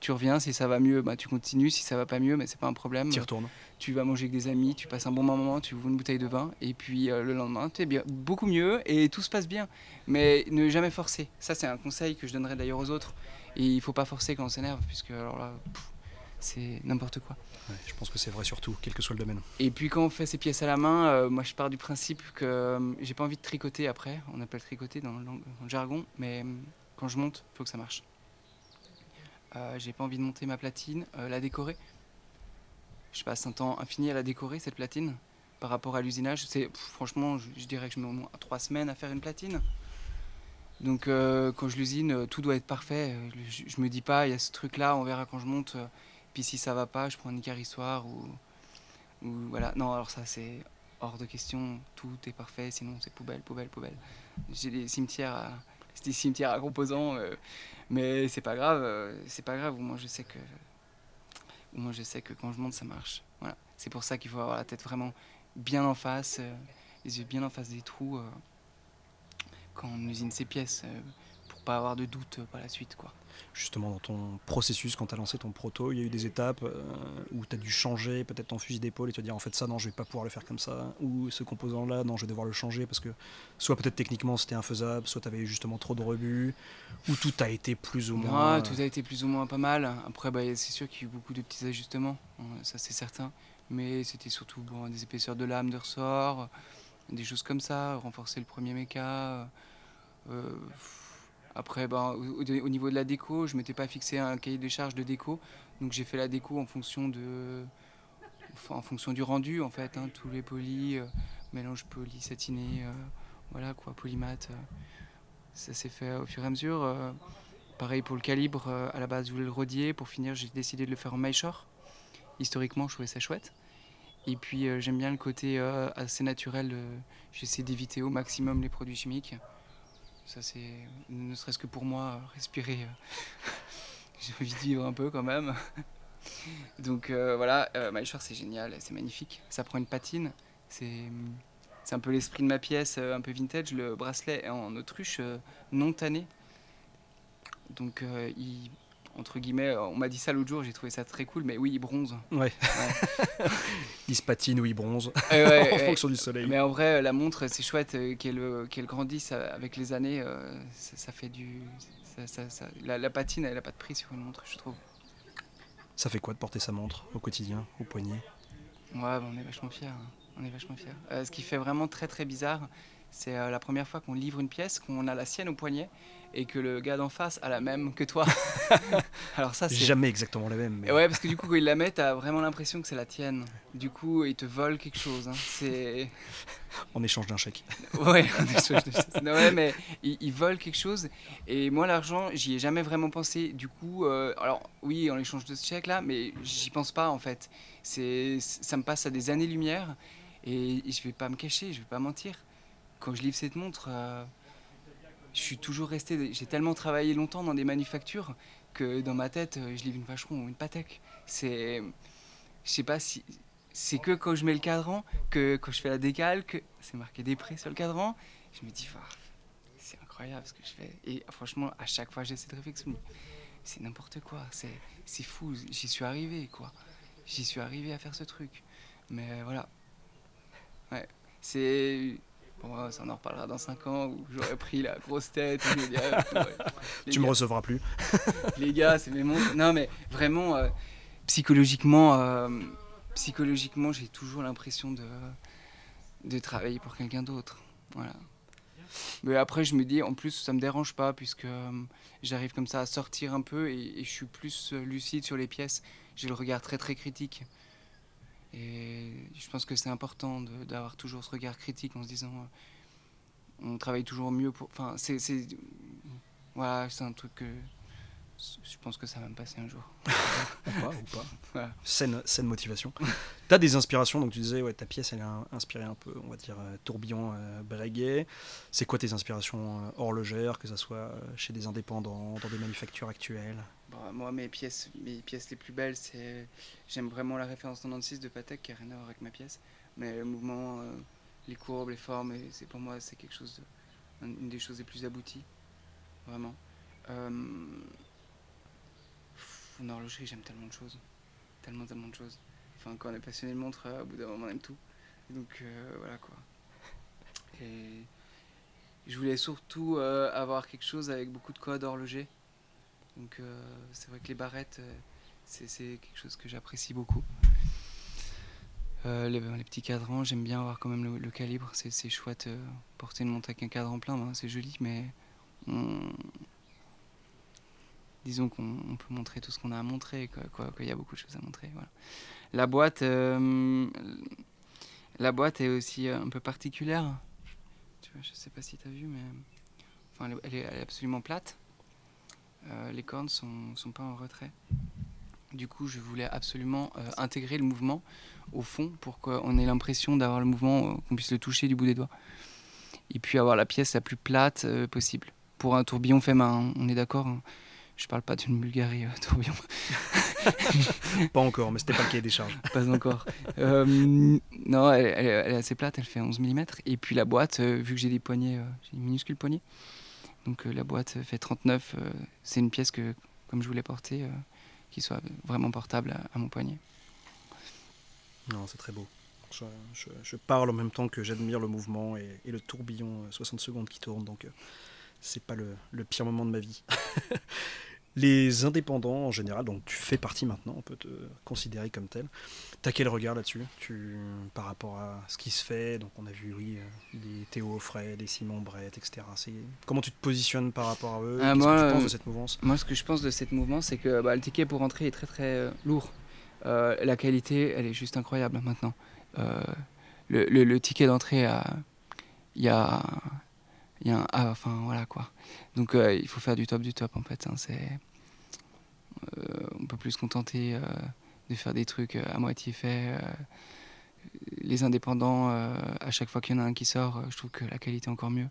Speaker 2: Tu reviens, si ça va mieux, bah, tu continues. Si ça va pas mieux, mais c'est pas un problème.
Speaker 1: t'y retournes.
Speaker 2: Tu vas manger avec des amis, tu passes un bon moment, tu ouvres une bouteille de vin, et puis euh, le lendemain, tu es bien, beaucoup mieux et tout se passe bien. Mais ne jamais forcer. Ça, c'est un conseil que je donnerais d'ailleurs aux autres. Et il faut pas forcer quand on s'énerve, puisque alors là, c'est n'importe quoi.
Speaker 1: Ouais, je pense que c'est vrai surtout, quel que soit le domaine.
Speaker 2: Et puis quand on fait ses pièces à la main, euh, moi je pars du principe que euh, j'ai pas envie de tricoter après. On appelle tricoter dans le, dans le jargon, mais euh, quand je monte, il faut que ça marche. Euh, j'ai pas envie de monter ma platine, euh, la décorer. Je passe un temps infini à la décorer cette platine par rapport à l'usinage. C'est franchement, je, dirais que je mets au moins trois semaines à faire une platine. Donc euh, quand je l'usine, tout doit être parfait. Je, je me dis pas, il y a ce truc-là, on verra quand je monte. Puis si ça va pas, je prends un icarissoir ou ou voilà. Non, alors ça c'est hors de question. Tout est parfait, sinon c'est poubelle, poubelle, poubelle. J'ai des cimetières, à, des cimetières à composants, mais c'est pas grave. euh, c'est pas grave. Au moins je sais que, au moins je sais que quand je monte ça marche. Voilà. C'est pour ça qu'il faut avoir la tête vraiment bien en face, euh, les yeux bien en face des trous euh, quand on usine ses pièces, pas avoir de doute euh, par la suite, quoi.
Speaker 1: Justement, dans ton processus, quand tu as lancé ton proto, il y a eu des étapes euh, où tu as dû changer peut-être ton fusil d'épaule et te dire en fait ça, non, je vais pas pouvoir le faire comme ça. Ou ce composant-là, non, je vais devoir le changer parce que soit peut-être techniquement c'était infaisable, soit tu avais justement trop de rebut, ou tout a été plus ou moins.
Speaker 2: Ouais, tout a été plus ou moins pas mal. Après, bah, c'est sûr qu'il y a eu beaucoup de petits ajustements, hein, ça c'est certain. Mais c'était surtout bon, des épaisseurs de lame, de ressort, des choses comme ça, renforcer le premier méca. euh, après, bah, au, au- au niveau de la déco, je m'étais pas fixé un cahier des charges de déco, donc j'ai fait la déco en fonction de, en fonction du rendu en fait, hein, tous les polis, euh, mélange poli, satiné, euh, voilà quoi, euh, ça s'est fait au fur et à mesure. euh, Pareil pour le calibre, à la base je voulais le rodier, pour finir j'ai décidé de le faire en maillechort. Historiquement je trouvais ça chouette. Et puis j'aime bien le côté assez naturel, j'essaie d'éviter au maximum les produits chimiques. Ça c'est, ne serait-ce que pour moi, respirer, j'ai envie de vivre un peu quand même. Donc euh, voilà, euh, maillechort c'est génial, c'est magnifique. Ça prend une patine, c'est, un peu l'esprit de ma pièce, euh, un peu vintage. Le bracelet est en autruche euh, non tanné. Donc, il, entre guillemets, euh, on m'a dit ça l'autre jour, j'ai trouvé ça très cool, mais oui, il bronze.
Speaker 1: Ouais. il se patine ou il bronze
Speaker 2: Euh, ouais,
Speaker 1: en fonction du soleil.
Speaker 2: Mais en vrai, la montre, c'est chouette euh, qu'elle euh, grandisse euh, avec les années. euh, ça, ça fait du. ça- ça- ça- la, la patine, elle n'a pas de prix sur une montre, je trouve.
Speaker 1: Ça fait quoi de porter sa montre au quotidien, au poignet?
Speaker 2: Ouais, bah, on est vachement fiers. hein. On est vachement fiers. Euh, ce qui fait vraiment très très bizarre, c'est euh, la première fois qu'on livre une pièce, qu'on a la sienne au poignet et que le gars d'en face a la même que toi. Alors ça, c'est.
Speaker 1: Jamais exactement la même. Mais...
Speaker 2: Ouais, parce que du coup, quand il la met, t'as vraiment l'impression que c'est la tienne. Du coup, il te vole quelque chose. hein. C'est.
Speaker 1: En échange d'un chèque.
Speaker 2: Ouais, de. Non, ouais, mais il, il vole quelque chose. Et moi, l'argent, j'y ai jamais vraiment pensé. Du coup, euh, alors oui, en échange de ce chèque-là, mais j'y pense pas en fait. C'est, ça me passe à des années-lumière. Et je vais pas me cacher, je vais pas mentir. Quand je livre cette montre, euh, je suis toujours resté. J'ai tellement travaillé longtemps dans des manufactures que dans ma tête, euh, je livre une vacheron ou une Patek. C'est. Je sais pas si. C'est que quand je mets le cadran, que quand je fais la décalque, c'est marqué des prix sur le cadran. Je me dis, c'est incroyable ce que je fais. Et franchement, à chaque fois, j'ai cette réflexion. C'est n'importe quoi. C'est fou. J'y suis arrivé, quoi. J'y suis arrivé à faire ce truc. Mais voilà. Ouais. C'est. Bon, ça on en reparlera dans 5 ans où j'aurais pris la grosse tête. me ouais, les
Speaker 1: Tu me
Speaker 2: gars,
Speaker 1: recevras plus.
Speaker 2: les gars, c'est mes montres. Non, mais vraiment, euh, psychologiquement, euh, psychologiquement, j'ai toujours l'impression de, de travailler pour quelqu'un d'autre. Voilà. Mais après, je me dis, en plus, ça me dérange pas, puisque euh, j'arrive comme ça à sortir un peu et, et je suis plus lucide sur les pièces. J'ai le regard très très critique. Et je pense que c'est important d'avoir toujours ce regard critique en se disant, euh, on travaille toujours mieux pour. Enfin, c'est. c'est- Voilà, c'est un truc que. Je pense que ça va me passer un jour.
Speaker 1: Ou pas, ou pas.
Speaker 2: Voilà.
Speaker 1: Saine, saine motivation. Tu as des inspirations, donc tu disais, ouais, ta pièce, elle est inspirée un peu, on va dire, euh, tourbillon euh, breguet. C'est quoi tes inspirations euh, horlogères, que ce soit chez des indépendants, dans des manufactures actuelles?
Speaker 2: Moi, mes pièces, mes pièces les plus belles, c'est. J'aime vraiment la référence 96 de Patek, qui n'a rien à voir avec ma pièce. Mais le mouvement, les courbes, les formes, c'est pour moi, c'est quelque chose de... une des choses les plus abouties. Vraiment. En horlogerie, j'aime tellement de choses. Tellement, tellement de choses quand on est passionné de montre, euh, au bout d'un moment, on aime tout. donc euh, voilà quoi. Et je voulais surtout euh, avoir quelque chose avec beaucoup de codes horlogers. Donc c'est vrai que les barrettes, c'est quelque chose que j'apprécie beaucoup. les, petits cadrans, j'aime bien avoir quand même le, calibre. C'est chouette porter une montre avec un cadran plein, ben, c'est joli, mais disons qu'on peut montrer tout ce qu'on a à montrer, qu'il y a beaucoup de choses à montrer. La boîte, euh, la boîte est aussi euh, un peu particulière. Tu vois, je sais pas si tu as vu, mais enfin, elle, est, absolument plate. Euh, les cornes sont, sont pas en retrait. Du coup, je voulais absolument intégrer le mouvement au fond pour qu'on ait l'impression d'avoir le mouvement, qu'on puisse le toucher du bout des doigts. Et puis avoir la pièce la plus plate possible. Pour un tourbillon fait main, on est d'accord. Hein. Je parle pas d'une Bulgarie tourbillon.
Speaker 1: pas encore, mais c'était pas le cahier des charges.
Speaker 2: pas encore. Euh, non, elle, est assez plate, elle fait 11 mm. Et puis la boîte, euh, vu que j'ai des poignets, euh, j'ai une minuscule poignée, donc la boîte fait 39. c'est une pièce que, comme je voulais porter, qui soit vraiment portable à, mon poignet.
Speaker 1: Non, c'est très beau. Je, parle en même temps que j'admire le mouvement et, le tourbillon 60 secondes qui tourne, donc c'est pas le, pire moment de ma vie. Les indépendants en général, donc tu fais partie maintenant, on peut te considérer comme tel. T'as quel regard là-dessus? Tu, par rapport à ce qui se fait Donc on a vu oui, euh, des Théo Offray, des Simon Brett, etc. Comment tu te positionnes par rapport à eux?
Speaker 2: Ah, Qu'est-ce que tu penses de cette mouvance? Moi, ce que je pense de cette mouvance, c'est que bah, le ticket pour rentrer est très très euh, lourd. Euh, la qualité, elle est juste incroyable maintenant. Le, le, ticket d'entrée, il y a il y a un ah, enfin voilà quoi. Donc euh, il faut faire du top du top en fait. Hein, c'est, euh, on peut plus se contenter euh, de faire des trucs à moitié faits. les indépendants, à chaque fois qu'il y en a un qui sort, je trouve que la qualité est encore mieux.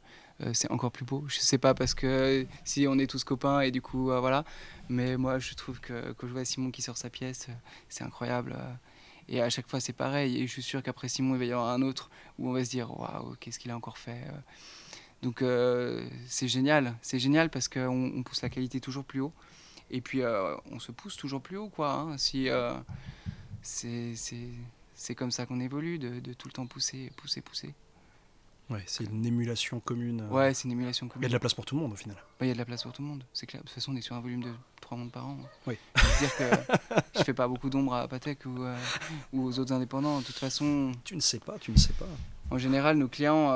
Speaker 2: c'est encore plus beau. Je sais pas parce que si on est tous copains et du coup voilà. Mais moi je trouve que quand je vois Simon qui sort sa pièce, c'est incroyable. Et à chaque fois, c'est pareil. Et je suis sûr qu'après Simon, il va y avoir un autre où on va se dire Waouh, qu'est-ce qu'il a encore fait donc euh, c'est génial, c'est génial parce qu'on on pousse la qualité toujours plus haut. Et puis euh, on se pousse toujours plus haut, quoi. Hein. Si, euh, c'est comme ça qu'on évolue, de, de, tout le temps pousser, pousser, pousser.
Speaker 1: Ouais, c'est une émulation commune.
Speaker 2: Ouais, c'est une émulation commune.
Speaker 1: Il y a de la place pour tout le monde au final.
Speaker 2: Il y a de la place pour tout le monde, c'est clair. De toute façon, on est sur un volume de 3 mondes par an.
Speaker 1: Oui.
Speaker 2: dire que je fais pas beaucoup d'ombre à Patek ou, ou, aux autres indépendants. De toute façon.
Speaker 1: Tu ne sais pas, tu ne sais pas.
Speaker 2: En général, nos clients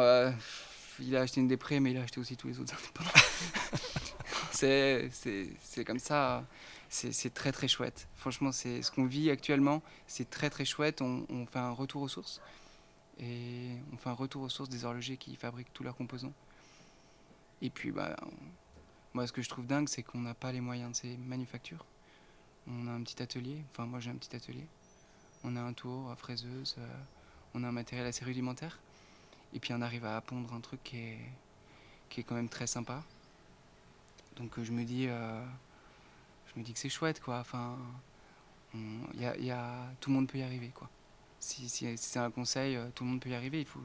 Speaker 2: il a acheté une dépré, mais il a acheté aussi tous les autres indépendants. c'est comme ça. C'est très très chouette. Franchement, c'est ce qu'on vit actuellement. C'est très très chouette. On, fait un retour aux sources. Et on fait un retour aux sources des horlogers qui fabriquent tous leurs composants. Et puis, bah, moi, ce que je trouve dingue, c'est qu'on n'a pas les moyens de ces manufactures. On a un petit atelier. Enfin, moi, j'ai un petit atelier. On a un tour, fraiseuse. Euh, on a un matériel assez rudimentaire. Et puis on arrive à pondre un truc qui est, qui est quand même très sympa. Donc euh, je me dis, euh, je me dis que c'est chouette quoi. Enfin, y a, y a, tout le monde peut y arriver quoi. Si, si, c'est un conseil, euh, tout le monde peut y arriver. Il faut,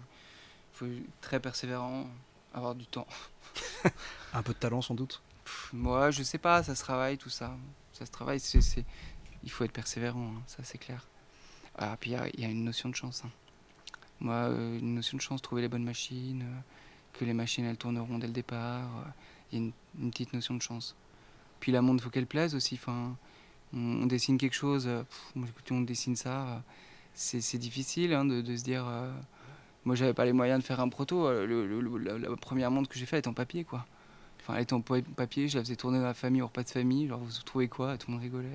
Speaker 2: faut être très persévérant, avoir du temps.
Speaker 1: un peu de talent sans doute.
Speaker 2: moi, je sais pas, ça se travaille tout ça. Ça se travaille. c'est il faut être persévérant, hein, ça c'est clair. Ah, puis il y, y, a une notion de chance. Hein. Moi, euh, une notion de chance, trouver les bonnes machines, euh, que les machines elles tourneront dès le départ. Euh, il y a une, petite notion de chance. Puis la montre, faut qu'elle plaise aussi. Enfin, on, dessine quelque chose, on dessine ça. C'est difficile hein, de, de, se dire. moi, j'avais pas les moyens de faire un proto. la, première montre que j'ai faite est en papier, quoi. Enfin, elle était en papier, je la faisais tourner dans la famille, au repas de famille. Genre, vous trouvez quoi? Tout le monde rigolait.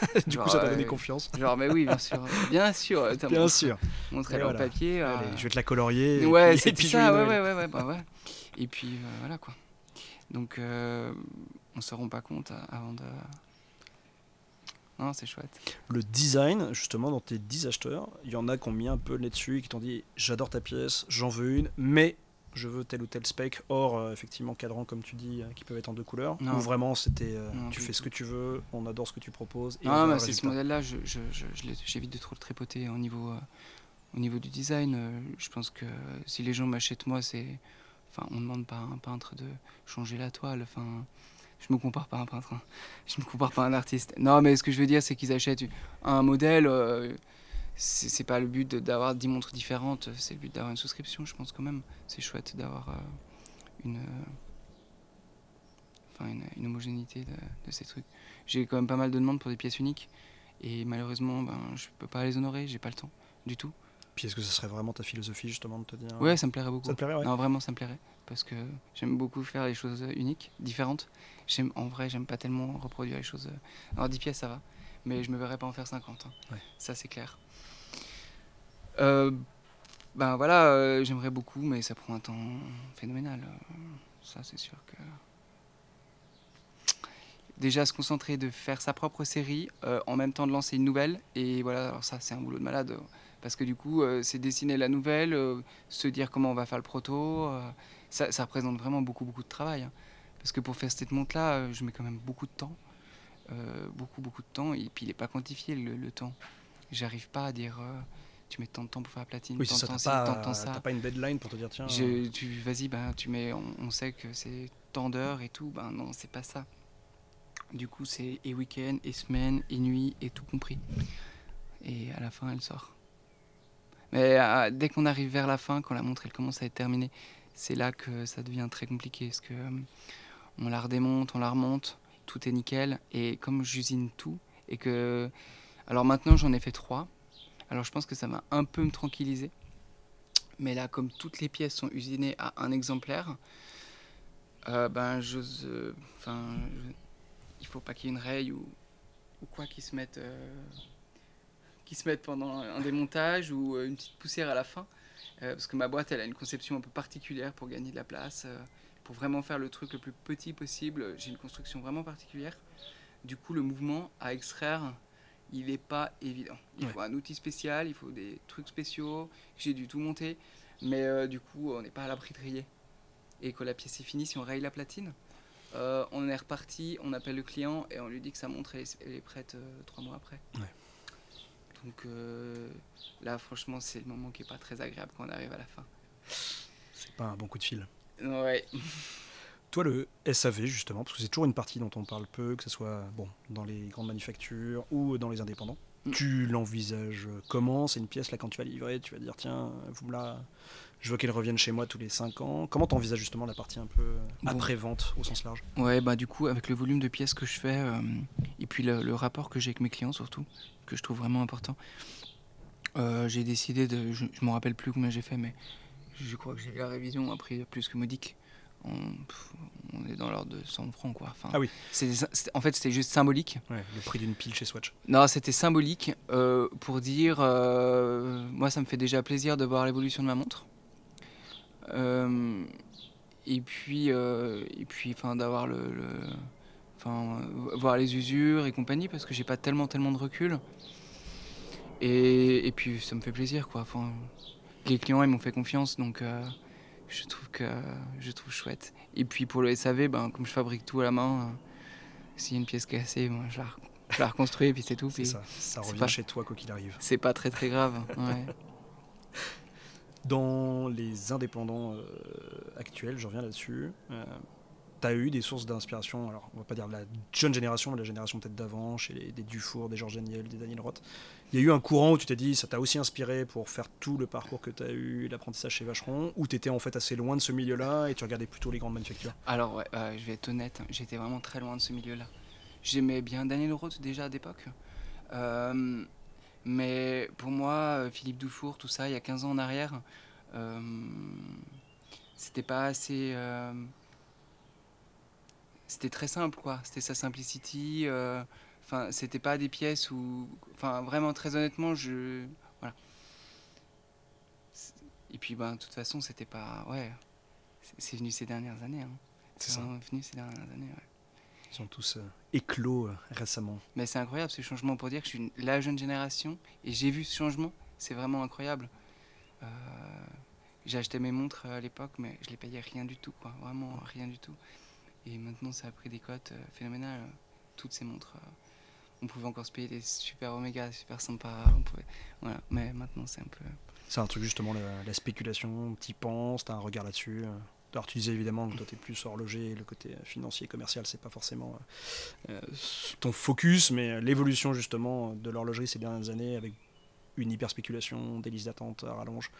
Speaker 1: du coup, ça t'a donné confiance.
Speaker 2: Genre, mais oui, bien sûr. Bien sûr.
Speaker 1: Bien sûr.
Speaker 2: Montrer leur papier.
Speaker 1: Euh, je vais te la colorier.
Speaker 2: Ouais, c'est ça. Ouais, ouais, ouais, bah, ouais. Et puis, euh, voilà, quoi. Donc, euh, on ne se rend pas compte avant de. Non, c'est chouette.
Speaker 1: Le design, justement, dans tes 10 acheteurs, il y en a qui ont mis un peu le nez dessus et qui t'ont dit j'adore ta pièce, j'en veux une, mais je veux tel ou tel spec. Or, euh, effectivement, cadran, comme tu dis, euh, qui peuvent être en deux couleurs.
Speaker 2: Non.
Speaker 1: Ou vraiment, c'était euh, tu fais ce que tu veux, on adore ce que tu proposes. Et on
Speaker 2: Non, mais c'est ce modèle-là, je, je, je- je l'ai- j'évite de trop le tripoter au niveau, au niveau du design. je pense que si les gens m'achètent moi, c'est. Enfin, on ne demande pas à un peintre de changer la toile. Enfin, je me compare pas à un peintre. hein. Je me compare pas à un artiste. Non, mais ce que je veux dire, c'est qu'ils achètent un modèle. Euh, c'est pas le but d'avoir 10 montres différentes, c'est le but d'avoir une souscription, je pense quand même. C'est chouette d'avoir euh, une, euh, enfin, une, une homogénéité de, de ces trucs. J'ai quand même pas mal de demandes pour des pièces uniques et malheureusement, ben, je peux pas les honorer, j'ai pas le temps du tout.
Speaker 1: Puis est-ce que ce serait vraiment ta philosophie, justement, de te dire.
Speaker 2: Ouais, ça me plairait beaucoup.
Speaker 1: Ça te plairait, ouais.
Speaker 2: Non, vraiment, ça me plairait parce que j'aime beaucoup faire les choses uniques, différentes. J'aime, en vrai, j'aime pas tellement reproduire les choses. Alors 10 pièces, ça va, mais je me verrais pas en faire 50. hein.
Speaker 1: Ouais.
Speaker 2: Ça, c'est clair. Euh, ben voilà, euh, j'aimerais beaucoup, mais ça prend un temps phénoménal. Euh, Ça, c'est sûr que. Déjà, se concentrer de faire sa propre série en même temps de lancer une nouvelle. Et voilà, alors ça, c'est un boulot de malade. Parce que du coup, c'est dessiner la nouvelle, se dire comment on va faire le proto. ça, représente vraiment beaucoup, beaucoup de travail. hein. Parce que pour faire cette montre-là, je mets quand même beaucoup de temps. Beaucoup, beaucoup de temps. Et puis, il n'est pas quantifié le, temps. J'arrive pas à dire tu mets tant de temps pour faire la platine,
Speaker 1: Oui,
Speaker 2: tant de temps tant ça.
Speaker 1: t'as pas une deadline pour te dire tiens.
Speaker 2: Je- tu vas-y ben tu mets on, on sait que c'est tant d'heures et tout ben non c'est pas ça du coup c'est et week-end et semaine et nuit et tout compris et à la fin elle sort mais euh, dès qu'on arrive vers la fin quand la montre elle commence à être terminée c'est là que ça devient très compliqué parce que euh, on la redémonte on la remonte tout est nickel et comme j'usine tout et que alors maintenant j'en ai fait trois alors je pense que ça va un peu me tranquilliser mais là, comme toutes les pièces sont usinées à un exemplaire, euh, ben euh, il faut pas qu'il y ait une raye ou, quoi qui se mette, euh, se mette pendant un démontage ou une petite poussière à la fin, parce que ma boîte, elle a une conception un peu particulière pour gagner de la place, pour vraiment faire le truc le plus petit possible. J'ai une construction vraiment particulière. Du coup, le mouvement à extraire, il n'est pas évident. Il
Speaker 1: Ouais.
Speaker 2: faut un outil spécial, il faut des trucs spéciaux. J'ai dû tout monter, mais euh, du coup, on n'est pas à l'abri de rayer. Et quand la pièce est finie, si on raye la platine, euh, on est reparti, on appelle le client et on lui dit que sa montre est, elle est prête euh, trois mois après.
Speaker 1: Ouais.
Speaker 2: Donc là, franchement, c'est le moment qui est pas très agréable quand on arrive à la fin.
Speaker 1: C'est pas un bon coup de fil.
Speaker 2: Ouais.
Speaker 1: Toi, le SAV, justement, parce que c'est toujours une partie dont on parle peu, que ce soit bon, dans les grandes manufactures ou dans les indépendants.
Speaker 2: Mm.
Speaker 1: Tu l'envisages comment? C'est une pièce, là, quand tu vas livrer, tu vas dire, tiens, vous me la... je veux qu'elle revienne chez moi tous les 5 ans. Comment tu envisages justement la partie un peu
Speaker 2: Bon.
Speaker 1: après-vente au sens large?
Speaker 2: Ouais, bah du coup, avec le volume de pièces que je fais, euh, et puis le, le rapport que j'ai avec mes clients surtout, que je trouve vraiment important, euh, j'ai décidé de... Je, je me rappelle plus combien j'ai fait, mais je crois que j'ai la révision a pris plus que modique. On, est dans l'ordre de 100 francs, quoi. Enfin,
Speaker 1: Ah oui.
Speaker 2: en fait, c'était juste symbolique.
Speaker 1: Ouais, Le prix d'une pile chez Swatch.
Speaker 2: Non, c'était symbolique euh, pour dire, euh, moi ça me fait déjà plaisir de voir l'évolution de ma montre. Euh, et puis, et puis, enfin, d'avoir le, le- enfin, voir les usures et compagnie parce que j'ai pas tellement, tellement de recul. Et, et puis ça me fait plaisir, quoi. Enfin, les clients ils m'ont fait confiance, donc je trouve que je trouve chouette. Et puis pour le SAV, ben comme je fabrique tout à la main, euh, s'il y a une pièce cassée, moi, je la, je la reconstruis et puis c'est tout.
Speaker 1: C'est ça. Ça revient
Speaker 2: pas-
Speaker 1: chez toi, quoi qu'il arrive.
Speaker 2: c'est pas très très grave. Ouais.
Speaker 1: Dans les indépendants euh, actuels, je reviens là-dessus, tu as eu des sources d'inspiration, alors on va pas dire la jeune génération, mais la génération peut-être d'avant, chez les, des Dufour, des Georges Daniel, des Daniel Roth. Il y a eu un courant où tu t'es dit, ça t'a aussi inspiré pour faire tout le parcours que tu as eu, l'apprentissage chez Vacheron, ou tu étais en fait assez loin de ce milieu-là et tu regardais plutôt les grandes manufactures?
Speaker 2: Alors ouais, euh, je vais être honnête, j'étais vraiment très loin de ce milieu-là. J'aimais bien Daniel Roth déjà à l'époque. Euh, mais pour moi, Philippe Dufour, tout ça, il y a 15 ans en arrière, euh, c'était pas assez. C'était très simple, quoi. C'était sa simplicity. euh, Enfin, c'était pas des pièces où. Enfin, vraiment, très honnêtement, je. Voilà. Et puis, ben, de toute façon, c'était pas. Ouais. C'est- venu ces dernières années. hein.
Speaker 1: C'est ça.
Speaker 2: venu ces dernières années, ouais.
Speaker 1: Ils ont tous euh, éclos euh, récemment.
Speaker 2: Mais c'est incroyable ce changement pour dire que je suis la jeune génération et j'ai vu ce changement. C'est vraiment incroyable. Euh, j'ai acheté mes montres à l'époque, mais je les payais rien du tout, quoi. Vraiment rien du tout. Et maintenant, ça a pris des cotes phénoménales. Toutes ces montres, on pouvait encore se payer des super Omega, super sympas. On pouvait... voilà. Mais maintenant, c'est un peu.
Speaker 1: C'est un truc justement la, la spéculation. T'y penses, t'as un regard là-dessus. Alors tu disais évidemment que toi tu es plus horloger, le côté financier, commercial, c'est pas forcément euh, ton focus, mais l'évolution justement de l'horlogerie ces dernières années avec une hyper spéculation, des listes d'attente à rallonge.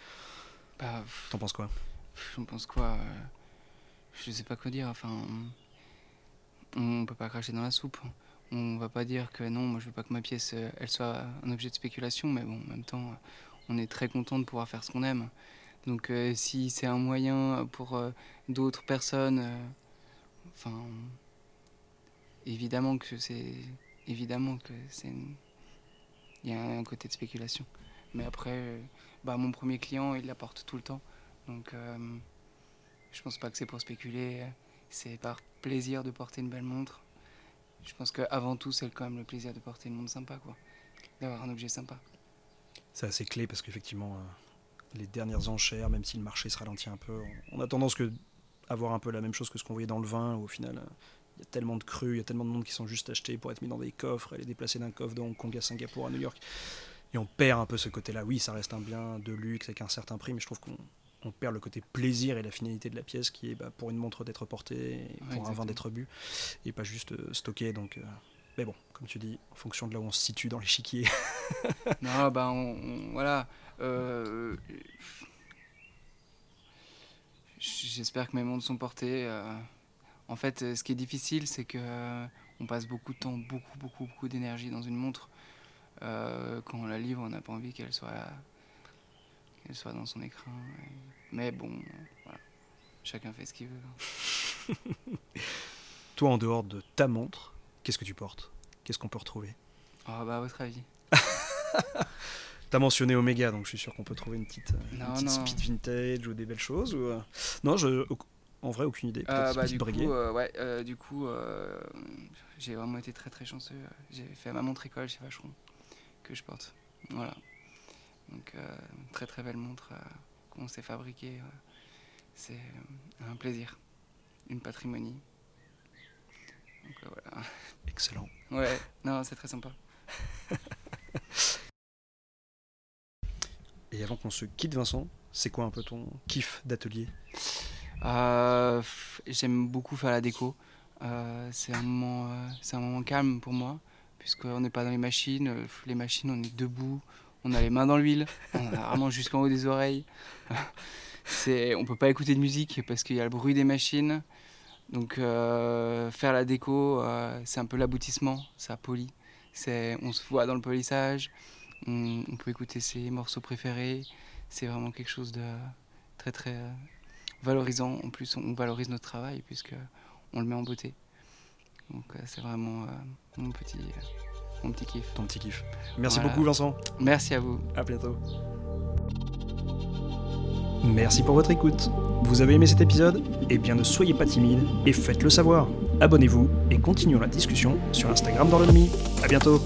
Speaker 1: Bah, T'en penses quoi?
Speaker 2: J'en pense quoi euh, Je sais pas quoi dire. Enfin, on peut pas cracher dans la soupe. On va pas dire que non, moi je veux pas que ma pièce euh, elle soit un objet de spéculation, mais bon, en même temps, on est très content de pouvoir faire ce qu'on aime. Donc euh, si c'est un moyen pour euh, d'autres personnes, enfin, évidemment que c'est, évidemment que c'est, il y a un côté de spéculation. Mais après, bah, mon premier client, il l'apporte tout le temps. Donc je pense pas que c'est pour spéculer, c'est par plaisir de porter une belle montre. Je pense qu'avant tout, c'est quand même le plaisir de porter une montre sympa, quoi. D'avoir un objet sympa.
Speaker 1: C'est assez clé parce qu'effectivement, les dernières enchères, même si le marché se ralentit un peu, on a tendance que avoir un peu la même chose que ce qu'on voyait dans le vin, où au final, il y a tellement de crus, il y a tellement de monde qui sont juste achetés pour être mis dans des coffres les déplacer d'un coffre de Hong Kong à Singapour à New York. Et on perd un peu ce côté-là. Oui, ça reste un bien de luxe avec un certain prix, mais je trouve qu'on perd le côté plaisir et la finalité de la pièce qui est bah, pour une montre d'être portée, pour un vin d'être bu, et pas juste euh, stocké. Donc, euh, mais bon, comme tu dis, en fonction de là où on se situe dans l'échiquier.
Speaker 2: non, bah voilà. Euh, j'espère que mes montres sont portées. Euh. en fait, ce qui est difficile, c'est que on passe beaucoup de temps, beaucoup, beaucoup, beaucoup d'énergie dans une montre. quand on la livre, on n'a pas envie qu'elle soit, qu'elle soit dans son écran. Mais bon, voilà. chacun fait ce qu'il veut.
Speaker 1: Toi, en dehors de ta montre, qu'est-ce que tu portes? Qu'est-ce qu'on peut retrouver?
Speaker 2: Ah, bah, à votre avis?
Speaker 1: T'as mentionné Omega, donc je suis sûr qu'on peut trouver une petite, euh, speed vintage ou des belles choses. Ou, euh, Non, je, en vrai, aucune idée.
Speaker 2: Euh, bah, du, coup, ouais, du coup, j'ai vraiment été très très chanceux. J'ai fait ma montre école chez Vacheron que je porte. Voilà. Donc, très très belle montre qu'on s'est fabriquée. C'est un plaisir, une patrimonie. Donc, voilà.
Speaker 1: Excellent.
Speaker 2: Ouais, non, c'est très sympa.
Speaker 1: Et avant qu'on se quitte, Vincent, c'est quoi un peu ton kiff d'atelier?
Speaker 2: Euh, J'aime beaucoup faire la déco. Euh, c'est un, moment, euh, un moment calme pour moi, puisqu'on n'est pas dans les machines. Les machines, on est debout, on a les mains dans l'huile, on a vraiment jusqu'en haut des oreilles. c'est, on peut pas écouter de musique parce qu'il y a le bruit des machines. Donc faire la déco, c'est un peu l'aboutissement, ça polit. C'est, on se voit dans le polissage, on, peut écouter ses morceaux préférés. C'est vraiment quelque chose de très très euh, valorisant. En plus, on valorise notre travail puisque on le met en beauté. Donc euh, c'est vraiment euh, mon petit mon petit kiff.
Speaker 1: Ton petit kiff. Merci beaucoup Vincent.
Speaker 2: Merci à vous.
Speaker 1: À bientôt. Merci pour votre écoute. Vous avez aimé cet épisode? Eh bien ne soyez pas timide et faites-le savoir. Abonnez-vous et continuons la discussion sur Instagram dans le A bientôt